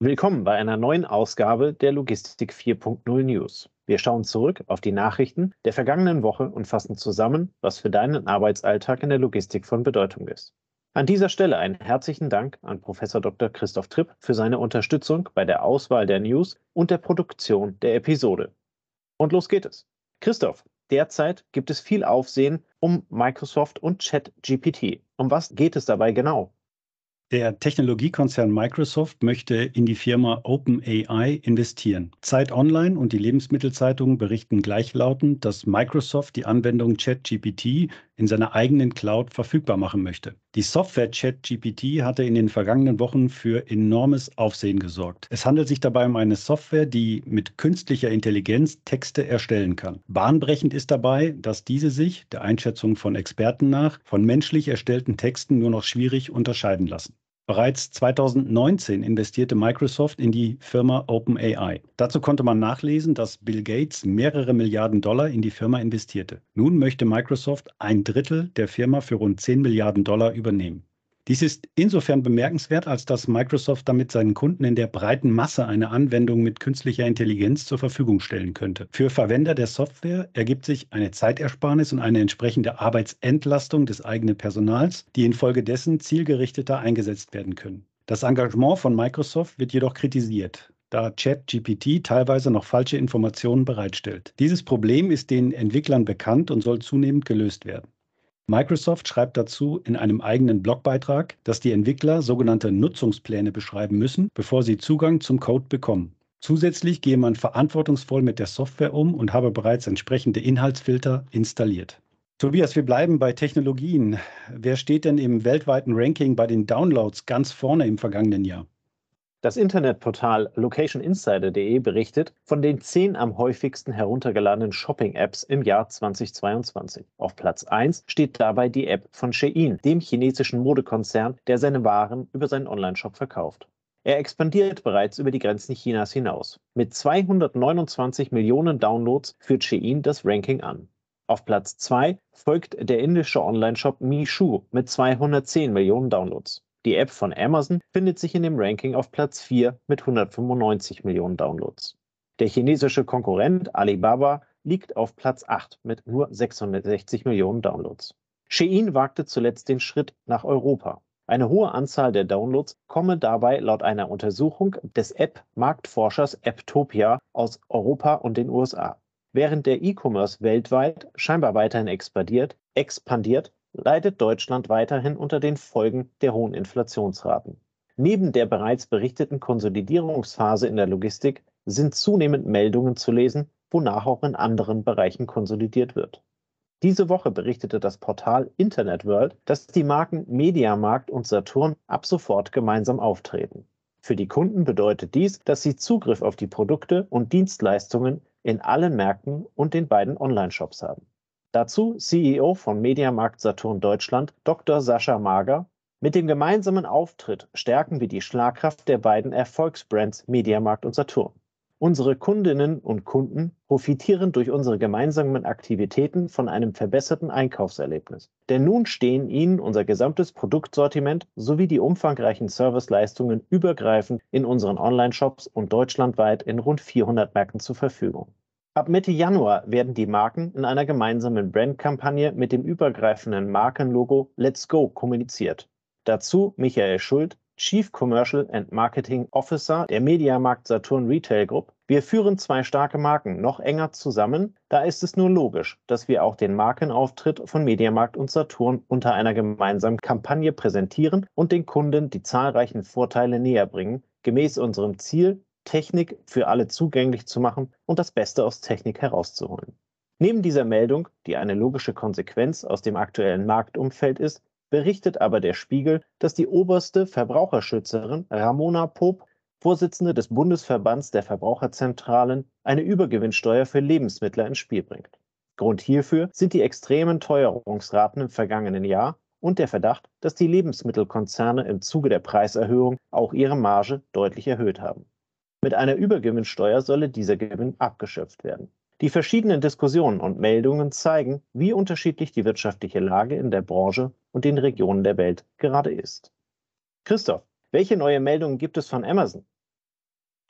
Willkommen bei einer neuen Ausgabe der Logistik 4.0 News. Wir schauen zurück auf die Nachrichten der vergangenen Woche und fassen zusammen, was für deinen Arbeitsalltag in der Logistik von Bedeutung ist. An dieser Stelle einen herzlichen Dank an Prof. Dr. Christoph Tripp für seine Unterstützung bei der Auswahl der News und der Produktion der Episode. Und los geht es. Christoph, derzeit gibt es viel Aufsehen um Microsoft und ChatGPT. Um was geht es dabei genau? Der Technologiekonzern Microsoft möchte in die Firma OpenAI investieren. Zeit Online und die Lebensmittelzeitung berichten gleichlautend, dass Microsoft die Anwendung ChatGPT in seiner eigenen Cloud verfügbar machen möchte. Die Software ChatGPT hatte in den vergangenen Wochen für enormes Aufsehen gesorgt. Es handelt sich dabei um eine Software, die mit künstlicher Intelligenz Texte erstellen kann. Bahnbrechend ist dabei, dass diese sich, der Einschätzung von Experten nach, von menschlich erstellten Texten nur noch schwierig unterscheiden lassen. Bereits 2019 investierte Microsoft in die Firma OpenAI. Dazu konnte man nachlesen, dass Bill Gates mehrere Milliarden Dollar in die Firma investierte. Nun möchte Microsoft ein Drittel der Firma für rund 10 Milliarden Dollar übernehmen. Dies ist insofern bemerkenswert, als dass Microsoft damit seinen Kunden in der breiten Masse eine Anwendung mit künstlicher Intelligenz zur Verfügung stellen könnte. Für Verwender der Software ergibt sich eine Zeitersparnis und eine entsprechende Arbeitsentlastung des eigenen Personals, die infolgedessen zielgerichteter eingesetzt werden können. Das Engagement von Microsoft wird jedoch kritisiert da ChatGPT teilweise noch falsche Informationen bereitstellt. Dieses Problem ist den Entwicklern bekannt und soll zunehmend gelöst werden. Microsoft schreibt dazu in einem eigenen Blogbeitrag, dass die Entwickler sogenannte Nutzungspläne beschreiben müssen, bevor sie Zugang zum Code bekommen. Zusätzlich gehe man verantwortungsvoll mit der Software um und habe bereits entsprechende Inhaltsfilter installiert. Tobias, wir bleiben bei Technologien. Wer steht denn im weltweiten Ranking bei den Downloads ganz vorne im vergangenen Jahr? Das Internetportal locationinsider.de berichtet von den zehn am häufigsten heruntergeladenen Shopping-Apps im Jahr 2022. Auf Platz 1 steht dabei die App von Shein, dem chinesischen Modekonzern, der seine Waren über seinen Onlineshop verkauft. Er expandiert bereits über die Grenzen Chinas hinaus. Mit 229 Millionen Downloads führt Shein das Ranking an. Auf Platz 2 folgt der indische Onlineshop Mishu mit 210 Millionen Downloads. Die App von Amazon findet sich in dem Ranking auf Platz 4 mit 195 Millionen Downloads. Der chinesische Konkurrent Alibaba liegt auf Platz 8 mit nur 660 Millionen Downloads. Shein wagte zuletzt den Schritt nach Europa. Eine hohe Anzahl der Downloads komme dabei laut einer Untersuchung des App-Marktforschers Apptopia aus Europa und den USA. Während der E-Commerce weltweit scheinbar weiterhin expandiert, expandiert leidet Deutschland weiterhin unter den Folgen der hohen Inflationsraten. Neben der bereits berichteten Konsolidierungsphase in der Logistik sind zunehmend Meldungen zu lesen, wonach auch in anderen Bereichen konsolidiert wird. Diese Woche berichtete das Portal Internet World, dass die Marken Mediamarkt und Saturn ab sofort gemeinsam auftreten. Für die Kunden bedeutet dies, dass sie Zugriff auf die Produkte und Dienstleistungen in allen Märkten und den beiden Online-Shops haben. Dazu CEO von Mediamarkt Saturn Deutschland Dr. Sascha Mager. Mit dem gemeinsamen Auftritt stärken wir die Schlagkraft der beiden Erfolgsbrands Mediamarkt und Saturn. Unsere Kundinnen und Kunden profitieren durch unsere gemeinsamen Aktivitäten von einem verbesserten Einkaufserlebnis. Denn nun stehen ihnen unser gesamtes Produktsortiment sowie die umfangreichen Serviceleistungen übergreifend in unseren Online-Shops und deutschlandweit in rund 400 Märkten zur Verfügung. Ab Mitte Januar werden die Marken in einer gemeinsamen Brandkampagne mit dem übergreifenden Markenlogo Let's Go kommuniziert. Dazu Michael Schuld, Chief Commercial and Marketing Officer der Mediamarkt Saturn Retail Group. Wir führen zwei starke Marken noch enger zusammen. Da ist es nur logisch, dass wir auch den Markenauftritt von Mediamarkt und Saturn unter einer gemeinsamen Kampagne präsentieren und den Kunden die zahlreichen Vorteile näher bringen, gemäß unserem Ziel, Technik für alle zugänglich zu machen und das Beste aus Technik herauszuholen. Neben dieser Meldung, die eine logische Konsequenz aus dem aktuellen Marktumfeld ist, berichtet aber der Spiegel, dass die oberste Verbraucherschützerin Ramona Pope, Vorsitzende des Bundesverbands der Verbraucherzentralen, eine Übergewinnsteuer für Lebensmittel ins Spiel bringt. Grund hierfür sind die extremen Teuerungsraten im vergangenen Jahr und der Verdacht, dass die Lebensmittelkonzerne im Zuge der Preiserhöhung auch ihre Marge deutlich erhöht haben. Mit einer Übergewinnsteuer solle dieser Gewinn abgeschöpft werden. Die verschiedenen Diskussionen und Meldungen zeigen, wie unterschiedlich die wirtschaftliche Lage in der Branche und den Regionen der Welt gerade ist. Christoph, welche neue Meldungen gibt es von Amazon?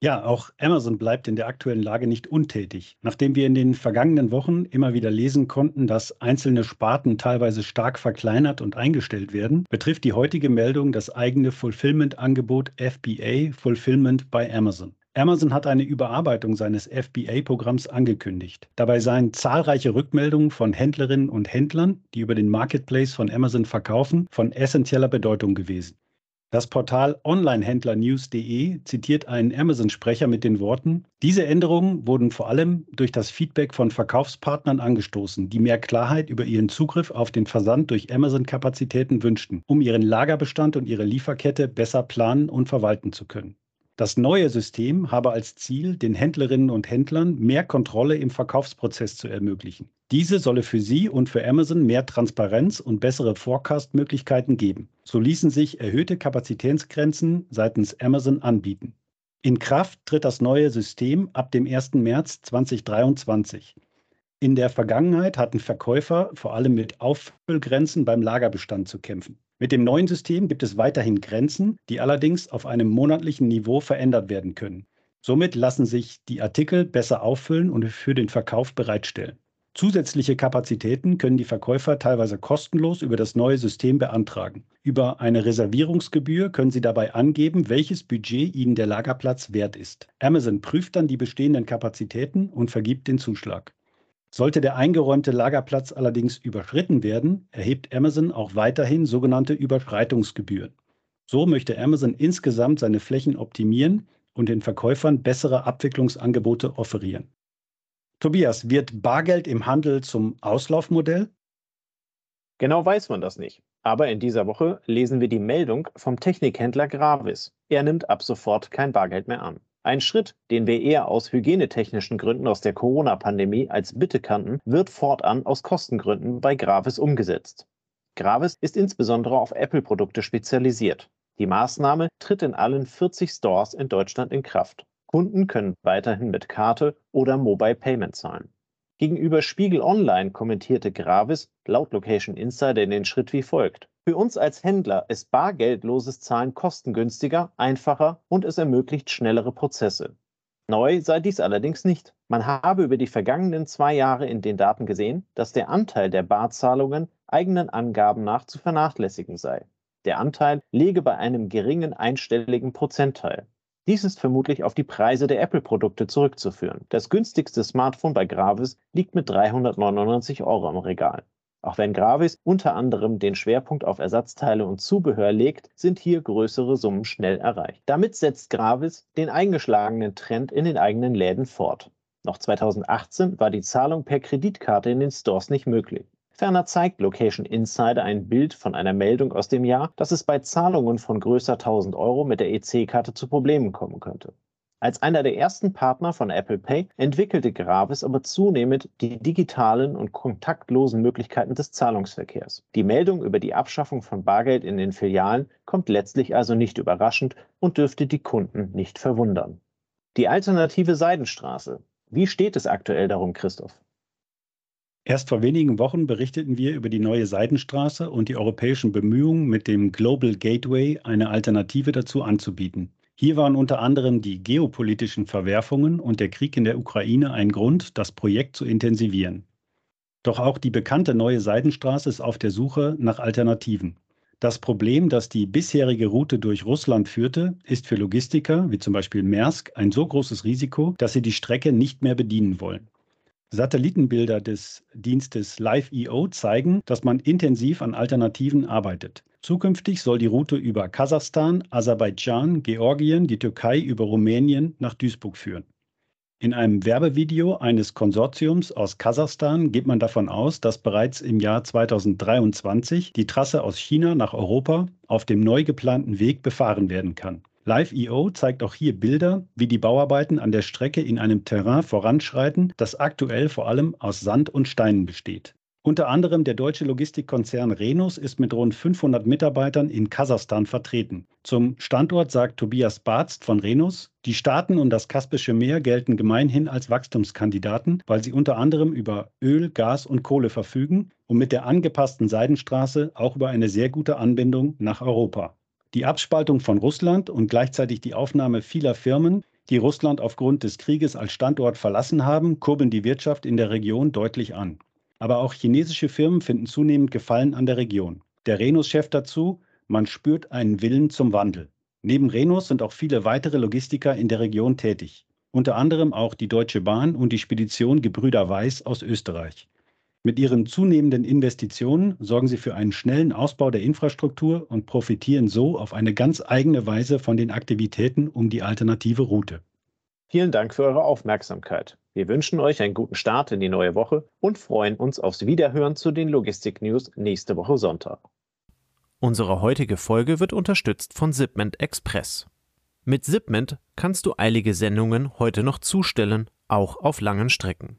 Ja, auch Amazon bleibt in der aktuellen Lage nicht untätig. Nachdem wir in den vergangenen Wochen immer wieder lesen konnten, dass einzelne Sparten teilweise stark verkleinert und eingestellt werden, betrifft die heutige Meldung das eigene Fulfillment-Angebot FBA Fulfillment bei Amazon. Amazon hat eine Überarbeitung seines FBA-Programms angekündigt. Dabei seien zahlreiche Rückmeldungen von Händlerinnen und Händlern, die über den Marketplace von Amazon verkaufen, von essentieller Bedeutung gewesen. Das Portal onlinehändlernews.de zitiert einen Amazon-Sprecher mit den Worten, diese Änderungen wurden vor allem durch das Feedback von Verkaufspartnern angestoßen, die mehr Klarheit über ihren Zugriff auf den Versand durch Amazon-Kapazitäten wünschten, um ihren Lagerbestand und ihre Lieferkette besser planen und verwalten zu können. Das neue System habe als Ziel, den Händlerinnen und Händlern mehr Kontrolle im Verkaufsprozess zu ermöglichen. Diese solle für Sie und für Amazon mehr Transparenz und bessere Forecast-Möglichkeiten geben. So ließen sich erhöhte Kapazitätsgrenzen seitens Amazon anbieten. In Kraft tritt das neue System ab dem 1. März 2023. In der Vergangenheit hatten Verkäufer vor allem mit Auffüllgrenzen beim Lagerbestand zu kämpfen. Mit dem neuen System gibt es weiterhin Grenzen, die allerdings auf einem monatlichen Niveau verändert werden können. Somit lassen sich die Artikel besser auffüllen und für den Verkauf bereitstellen. Zusätzliche Kapazitäten können die Verkäufer teilweise kostenlos über das neue System beantragen. Über eine Reservierungsgebühr können sie dabei angeben, welches Budget ihnen der Lagerplatz wert ist. Amazon prüft dann die bestehenden Kapazitäten und vergibt den Zuschlag. Sollte der eingeräumte Lagerplatz allerdings überschritten werden, erhebt Amazon auch weiterhin sogenannte Überschreitungsgebühren. So möchte Amazon insgesamt seine Flächen optimieren und den Verkäufern bessere Abwicklungsangebote offerieren. Tobias, wird Bargeld im Handel zum Auslaufmodell? Genau weiß man das nicht. Aber in dieser Woche lesen wir die Meldung vom Technikhändler Gravis. Er nimmt ab sofort kein Bargeld mehr an. Ein Schritt, den wir eher aus hygienetechnischen Gründen aus der Corona-Pandemie als Bitte kannten, wird fortan aus Kostengründen bei Gravis umgesetzt. Gravis ist insbesondere auf Apple-Produkte spezialisiert. Die Maßnahme tritt in allen 40 Stores in Deutschland in Kraft. Kunden können weiterhin mit Karte oder Mobile Payment zahlen. Gegenüber Spiegel Online kommentierte Gravis laut Location Insider den Schritt wie folgt. Für uns als Händler ist bargeldloses Zahlen kostengünstiger, einfacher und es ermöglicht schnellere Prozesse. Neu sei dies allerdings nicht. Man habe über die vergangenen zwei Jahre in den Daten gesehen, dass der Anteil der Barzahlungen eigenen Angaben nach zu vernachlässigen sei. Der Anteil liege bei einem geringen einstelligen Prozentteil. Dies ist vermutlich auf die Preise der Apple-Produkte zurückzuführen. Das günstigste Smartphone bei Gravis liegt mit 399 Euro im Regal. Auch wenn Gravis unter anderem den Schwerpunkt auf Ersatzteile und Zubehör legt, sind hier größere Summen schnell erreicht. Damit setzt Gravis den eingeschlagenen Trend in den eigenen Läden fort. Noch 2018 war die Zahlung per Kreditkarte in den Stores nicht möglich. Ferner zeigt Location Insider ein Bild von einer Meldung aus dem Jahr, dass es bei Zahlungen von größer 1000 Euro mit der EC-Karte zu Problemen kommen könnte. Als einer der ersten Partner von Apple Pay entwickelte Gravis aber zunehmend die digitalen und kontaktlosen Möglichkeiten des Zahlungsverkehrs. Die Meldung über die Abschaffung von Bargeld in den Filialen kommt letztlich also nicht überraschend und dürfte die Kunden nicht verwundern. Die alternative Seidenstraße. Wie steht es aktuell darum, Christoph? Erst vor wenigen Wochen berichteten wir über die neue Seidenstraße und die europäischen Bemühungen, mit dem Global Gateway eine Alternative dazu anzubieten. Hier waren unter anderem die geopolitischen Verwerfungen und der Krieg in der Ukraine ein Grund, das Projekt zu intensivieren. Doch auch die bekannte neue Seidenstraße ist auf der Suche nach Alternativen. Das Problem, dass die bisherige Route durch Russland führte, ist für Logistiker wie zum Beispiel Maersk ein so großes Risiko, dass sie die Strecke nicht mehr bedienen wollen. Satellitenbilder des Dienstes Live.io zeigen, dass man intensiv an Alternativen arbeitet. Zukünftig soll die Route über Kasachstan, Aserbaidschan, Georgien, die Türkei über Rumänien nach Duisburg führen. In einem Werbevideo eines Konsortiums aus Kasachstan geht man davon aus, dass bereits im Jahr 2023 die Trasse aus China nach Europa auf dem neu geplanten Weg befahren werden kann. Live.io zeigt auch hier Bilder, wie die Bauarbeiten an der Strecke in einem Terrain voranschreiten, das aktuell vor allem aus Sand und Steinen besteht. Unter anderem der deutsche Logistikkonzern Renus ist mit rund 500 Mitarbeitern in Kasachstan vertreten. Zum Standort sagt Tobias Barzt von Renus, die Staaten und das Kaspische Meer gelten gemeinhin als Wachstumskandidaten, weil sie unter anderem über Öl, Gas und Kohle verfügen und mit der angepassten Seidenstraße auch über eine sehr gute Anbindung nach Europa. Die Abspaltung von Russland und gleichzeitig die Aufnahme vieler Firmen die Russland aufgrund des Krieges als Standort verlassen haben, kurbeln die Wirtschaft in der Region deutlich an. Aber auch chinesische Firmen finden zunehmend Gefallen an der Region. Der Renus-Chef dazu, man spürt einen Willen zum Wandel. Neben Renus sind auch viele weitere Logistiker in der Region tätig. Unter anderem auch die Deutsche Bahn und die Spedition Gebrüder Weiß aus Österreich. Mit ihren zunehmenden Investitionen sorgen sie für einen schnellen Ausbau der Infrastruktur und profitieren so auf eine ganz eigene Weise von den Aktivitäten um die alternative Route. Vielen Dank für eure Aufmerksamkeit. Wir wünschen euch einen guten Start in die neue Woche und freuen uns aufs Wiederhören zu den Logistik-News nächste Woche Sonntag. Unsere heutige Folge wird unterstützt von Zipment Express. Mit Zipment kannst du eilige Sendungen heute noch zustellen, auch auf langen Strecken